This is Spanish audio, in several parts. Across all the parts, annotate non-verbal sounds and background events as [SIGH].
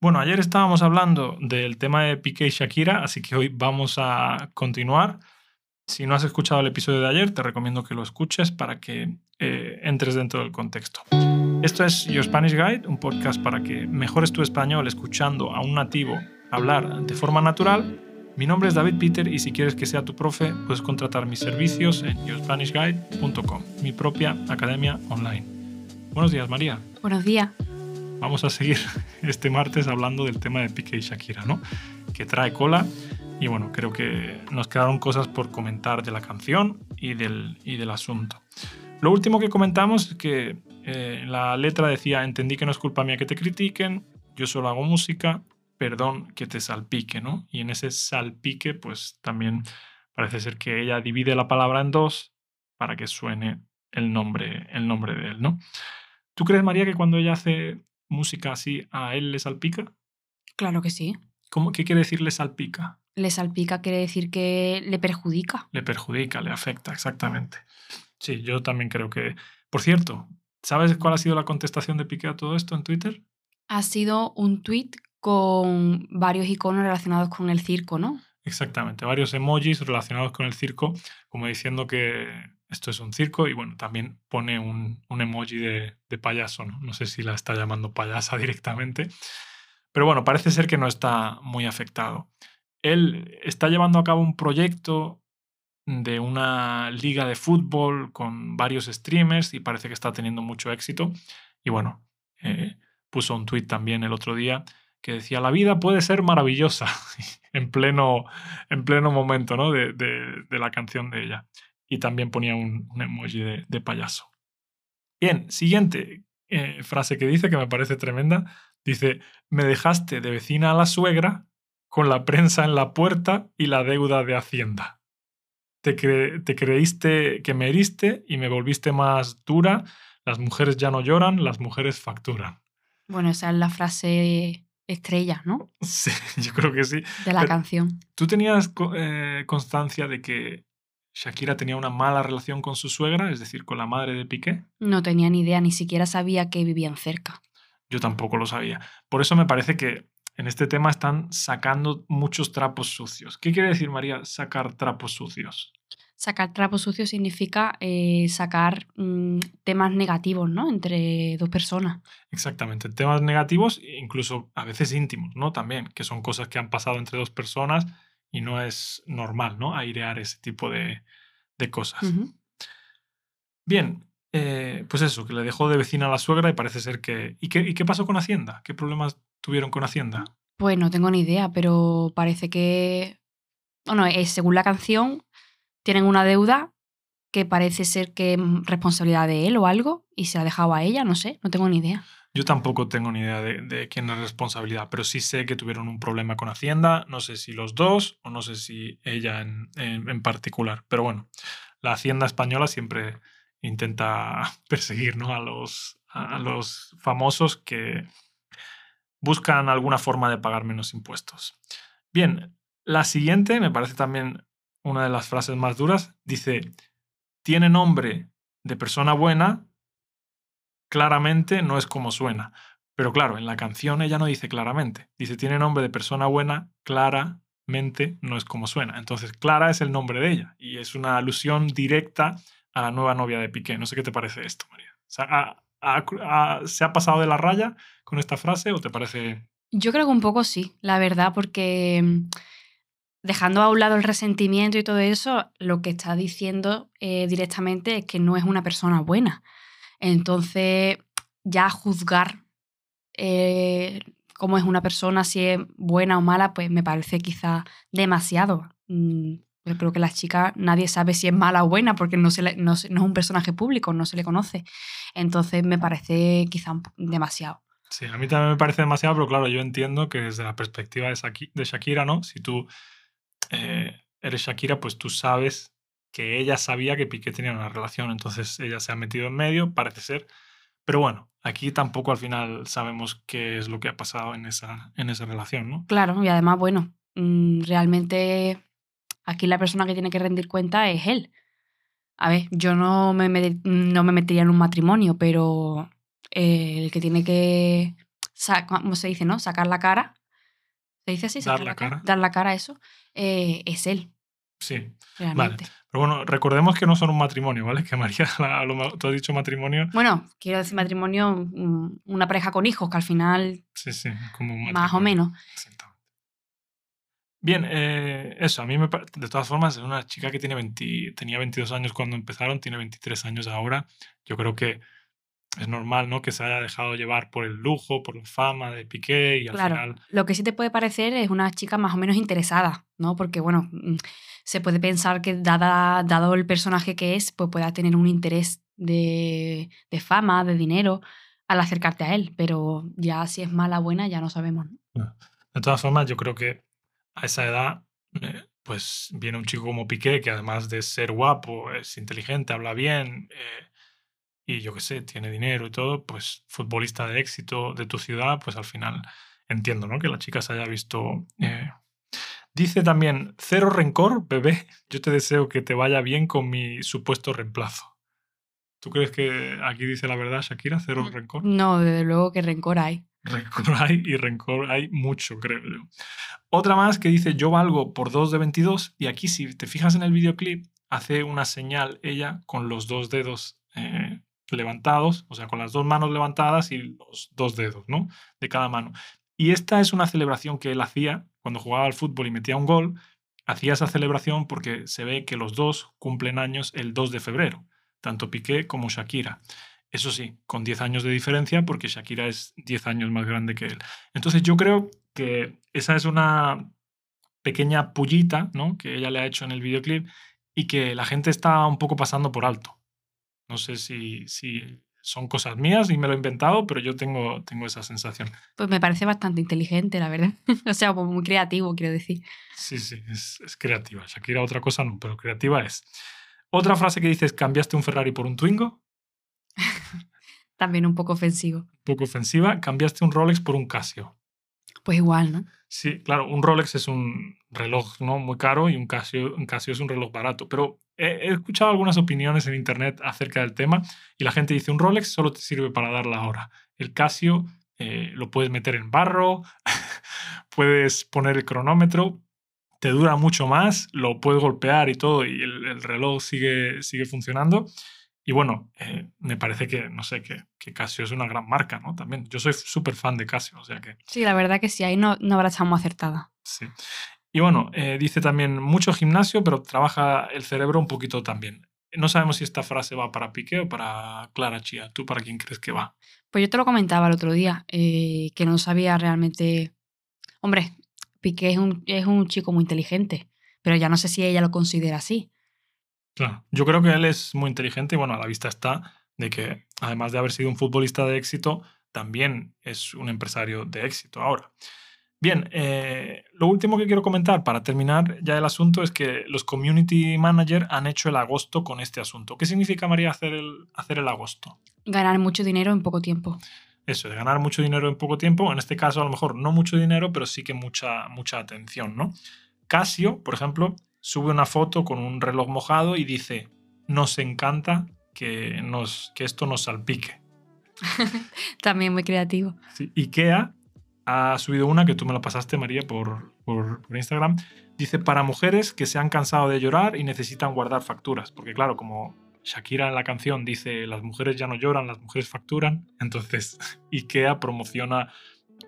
Bueno, ayer estábamos hablando del tema de Piqué y Shakira, así que hoy vamos a continuar. Si no has escuchado el episodio de ayer, te recomiendo que lo escuches para que eh, entres dentro del contexto. Esto es Your Spanish Guide, un podcast para que mejores tu español escuchando a un nativo hablar de forma natural. Mi nombre es David Peter y si quieres que sea tu profe, puedes contratar mis servicios en yourspanishguide.com, mi propia academia online. Buenos días, María. Buenos días vamos a seguir [LAUGHS] este martes hablando del tema de Piqué y Shakira, ¿no? Que trae cola. Y bueno, creo que nos quedaron cosas por comentar de la canción y del, y del asunto. Lo último que comentamos es que eh, la letra decía, entendí que no es culpa mía que te critiquen, yo solo hago música, perdón que te salpique, ¿no? Y en ese salpique, pues también parece ser que ella divide la palabra en dos para que suene el nombre, el nombre de él, ¿no? ¿Tú crees, María, que cuando ella hace música así a él le salpica? Claro que sí. ¿Cómo, ¿Qué quiere decir le salpica? Le salpica quiere decir que le perjudica. Le perjudica, le afecta, exactamente. Sí, yo también creo que... Por cierto, ¿sabes cuál ha sido la contestación de Piqué a todo esto en Twitter? Ha sido un tweet con varios iconos relacionados con el circo, ¿no? Exactamente, varios emojis relacionados con el circo, como diciendo que esto es un circo y bueno, también pone un, emoji de, payaso, ¿no? No sé si la está llamando payasa [LAUGHS] directamente, pero bueno, parece ser que no está muy afectado. Él está llevando a cabo un proyecto de una liga de fútbol con varios streamers y parece que está teniendo mucho éxito. Y bueno, eh, puso un tweet también el otro día que decía, la vida puede ser maravillosa, [LAUGHS] en, pleno, en pleno momento ¿no? de, de la canción de ella y también ponía un, emoji de, payaso. Bien, siguiente eh, frase que dice, que me parece tremenda, dice, me dejaste de vecina a la suegra con la prensa en la puerta y la deuda de Hacienda. Te, te creíste que me heriste y me volviste más dura, las mujeres ya no lloran, las mujeres facturan. Bueno, esa es la frase estrella, ¿no? [LAUGHS] Sí, yo creo que sí. De la canción. ¿Tú tenías eh, constancia de que Shakira tenía una mala relación con su suegra, es decir, con la madre de Piqué. No tenía ni idea, ni siquiera sabía que vivían cerca. Yo tampoco lo sabía. Por eso me parece que en este tema están sacando muchos trapos sucios. ¿Qué quiere decir, María, sacar trapos sucios? Sacar trapos sucios significa eh, sacar mm, temas negativos, ¿no? Entre dos personas. Exactamente, temas negativos, incluso a veces íntimos, ¿no? También, que son cosas que han pasado entre dos personas y no es normal, ¿no? Airear ese tipo de, cosas. Bien, eh, pues eso, que le dejó de vecina a la suegra y parece ser que... ¿Y qué, ¿Y qué pasó con Hacienda? ¿Qué problemas tuvieron con Hacienda? Pues no tengo ni idea, pero parece que... Bueno, es, según la canción, tienen una deuda que parece ser que es responsabilidad de él o algo y se ha dejado a ella, no sé, no tengo ni idea. Yo tampoco tengo ni idea de, quién es responsabilidad, pero sí sé que tuvieron un problema con Hacienda, no sé si los dos o no sé si ella en, particular, pero bueno, la Hacienda española siempre intenta [LAUGHS] perseguir a, los, a los famosos que buscan alguna forma de pagar menos impuestos. Bien, la siguiente me parece también una de las frases más duras, dice, tiene nombre de persona buena, claramente no es como suena. Pero claro, en la canción ella no dice claramente. Dice, tiene nombre de persona buena, claramente no es como suena. Entonces, Clara es el nombre de ella y es una alusión directa a la nueva novia de Piqué. No sé qué te parece esto, María. ¿Se ha pasado de la raya con esta frase o te parece...? Yo creo que un poco sí, la verdad, porque mm, dejando a un lado el resentimiento y todo eso, lo que está diciendo eh, directamente es que no es una persona buena. Entonces, ya juzgar eh, cómo es una persona, si es buena o mala, pues me parece quizá demasiado. Mm, yo creo que la chica nadie sabe si es mala o buena porque no, se no, es un personaje público, no se le conoce. Entonces me parece quizá demasiado. Sí, a mí también me parece demasiado, pero claro, yo entiendo que desde la perspectiva de Shakira, ¿no? Si tú eh, eres Shakira, pues tú sabes que ella sabía que Piqué tenía una relación, entonces ella se ha metido en medio, parece ser. Pero bueno, aquí tampoco al final sabemos qué es lo que ha pasado en esa, en esa relación, ¿no? Claro, y además, bueno, mm, realmente aquí la persona que tiene que rendir cuenta es él. A ver, yo no me, no me metería en un matrimonio, pero el que tiene que ¿cómo se dice, no? Sacar la cara. ¿Se dice así? Dar la cara. Dar la cara a eso. eh, es él, Sí. realmente. Pero bueno, recordemos que no son un matrimonio, ¿vale? [LAUGHS] Que María, lo tú has dicho matrimonio. Bueno, quiero decir matrimonio, mm, una pareja con hijos, que al final, Sí, sí, como un más o menos. Exactamente. Bien, eh, eso, a mí me de todas formas es una chica que tiene 20 tenía 22 años cuando empezaron, tiene 23 años ahora. Yo creo que es normal, ¿no? Que se haya dejado llevar por el lujo, por la fama de Piqué y al Claro. final, Lo que sí te puede parecer es una chica más o menos interesada, ¿no? Porque, bueno, mm, se puede pensar que dada, dado el personaje que es, pues pueda tener un interés de, de fama, de dinero, al acercarte a él. Pero ya si es mala o buena, ya no sabemos. ¿no? de todas formas, yo creo que a esa edad, eh, pues viene un chico como Piqué, que además de ser guapo, es inteligente, habla bien, eh, y yo qué sé, tiene dinero y todo, pues futbolista de éxito de tu ciudad, pues al final entiendo, ¿no? Que la chica se haya visto... eh. Dice también, cero rencor, bebé, yo te deseo que te vaya bien con mi supuesto reemplazo. ¿Tú crees que aquí dice la verdad, Shakira? Cero rencor. No, desde luego que rencor hay. Rencor [LAUGHS] hay y rencor hay mucho, creo yo. Otra más que dice yo valgo por 2 de 22 y aquí si te fijas en el videoclip hace una señal ella con los dos dedos eh, levantados, o sea, con las dos manos levantadas y los dos dedos, ¿no? De cada mano. Y esta es una celebración que él hacía cuando jugaba al fútbol y metía un gol. Hacía esa celebración porque se ve que los dos cumplen años el 2 de febrero, tanto Piqué como Shakira. Eso sí, con 10 años de diferencia, porque Shakira es 10 años más grande que él. Entonces yo creo que esa es una pequeña pullita ¿no? que ella le ha hecho en el videoclip y que la gente está un poco pasando por alto. No sé si, si son cosas mías y me lo he inventado, pero yo tengo, tengo esa sensación. Pues me parece bastante inteligente, la verdad. [LAUGHS] o sea, como muy creativo, quiero decir. Sí, sí, es, es creativa. Shakira otra cosa no, pero creativa es. Otra frase que dices, cambiaste un Ferrari por un Twingo, [LAUGHS] También un poco ofensivo. un poco ofensiva, cambiaste un Rolex por un Casio. Pues igual, ¿no? Sí, claro, un Rolex es un reloj ¿no? muy caro y un Casio, un Casio es un reloj barato. Pero he, escuchado algunas opiniones en internet acerca del tema y la gente dice un Rolex solo te sirve para dar la hora. El Casio eh, lo puedes meter en barro, [LAUGHS] puedes poner el cronómetro, te dura mucho más, lo puedes golpear y todo y el, el reloj sigue, sigue funcionando. Y bueno, eh, me parece que, no sé, que, que Casio es una gran marca, ¿no? También. Yo soy súper fan de Casio, o sea que... Sí, la verdad que sí, ahí no, no habrá estado muy acertada. Sí. Y bueno, eh, dice también mucho gimnasio, pero trabaja el cerebro un poquito también. No sabemos si esta frase va para Piqué o para Clara Chía. ¿Tú para quién crees que va? Pues yo te lo comentaba el otro día, eh, que no sabía realmente. Hombre, Piqué es un, es un chico muy inteligente, pero ya no sé si ella lo considera así. Claro. Yo creo que él es muy inteligente y bueno, a la vista está de que además de haber sido un futbolista de éxito, también es un empresario de éxito ahora. Bien, eh, lo último que quiero comentar para terminar ya el asunto es que los community manager han hecho el agosto con este asunto. ¿Qué significa, María, hacer el, hacer el agosto? Ganar mucho dinero en poco tiempo. eso, de ganar mucho dinero en poco tiempo. En este caso, a lo mejor no mucho dinero, pero sí que mucha, mucha atención, ¿no? Casio, por ejemplo, sube una foto con un reloj mojado y dice, nos encanta que, nos, que esto nos salpique. [LAUGHS] También muy creativo. Sí, Ikea ha subido una que tú me la pasaste, María, por, por, por Instagram. Dice, para mujeres que se han cansado de llorar y necesitan guardar facturas. Porque claro, como Shakira en la canción dice, las mujeres ya no lloran, las mujeres facturan. Entonces, [LAUGHS] IKEA promociona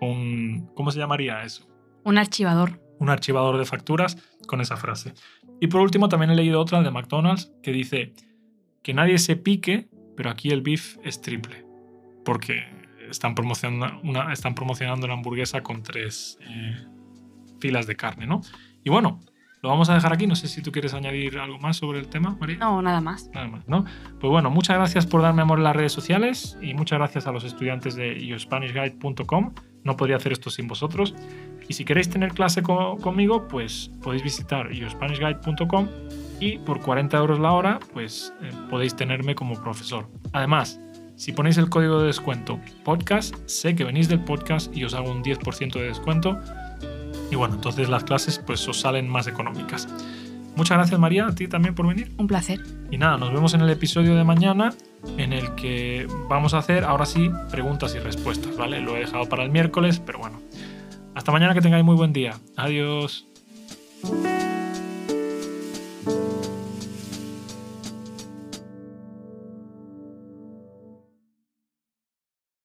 un... ¿Cómo se llamaría eso? Un archivador. Un archivador de facturas con esa frase. Y por último, también he leído otra de McDonald's que dice que nadie se pique, pero aquí el beef es triple. Porque están promocionando una, están promocionando una hamburguesa con tres eh, filas de carne, ¿no? Y bueno, lo vamos a dejar aquí. No sé si tú quieres añadir algo más sobre el tema, María. No, nada más. Nada más, ¿no? Pues bueno, muchas gracias por darme amor en las redes sociales y muchas gracias a los estudiantes de yourspanishguide.com. No podría hacer esto sin vosotros. Y si queréis tener clase co conmigo, pues podéis visitar yourspanishguide.com y por 40 euros la hora, pues eh, podéis tenerme como profesor. Además, si ponéis el código de descuento podcast, sé que venís del podcast y os hago un 10% de descuento. Y bueno, entonces las clases pues os salen más económicas. Muchas gracias María, a ti también por venir. Un placer. Y nada, nos vemos en el episodio de mañana en el que vamos a hacer ahora sí preguntas y respuestas, ¿vale? Lo he dejado para el miércoles, pero bueno. Hasta mañana que tengáis muy buen día. Adiós.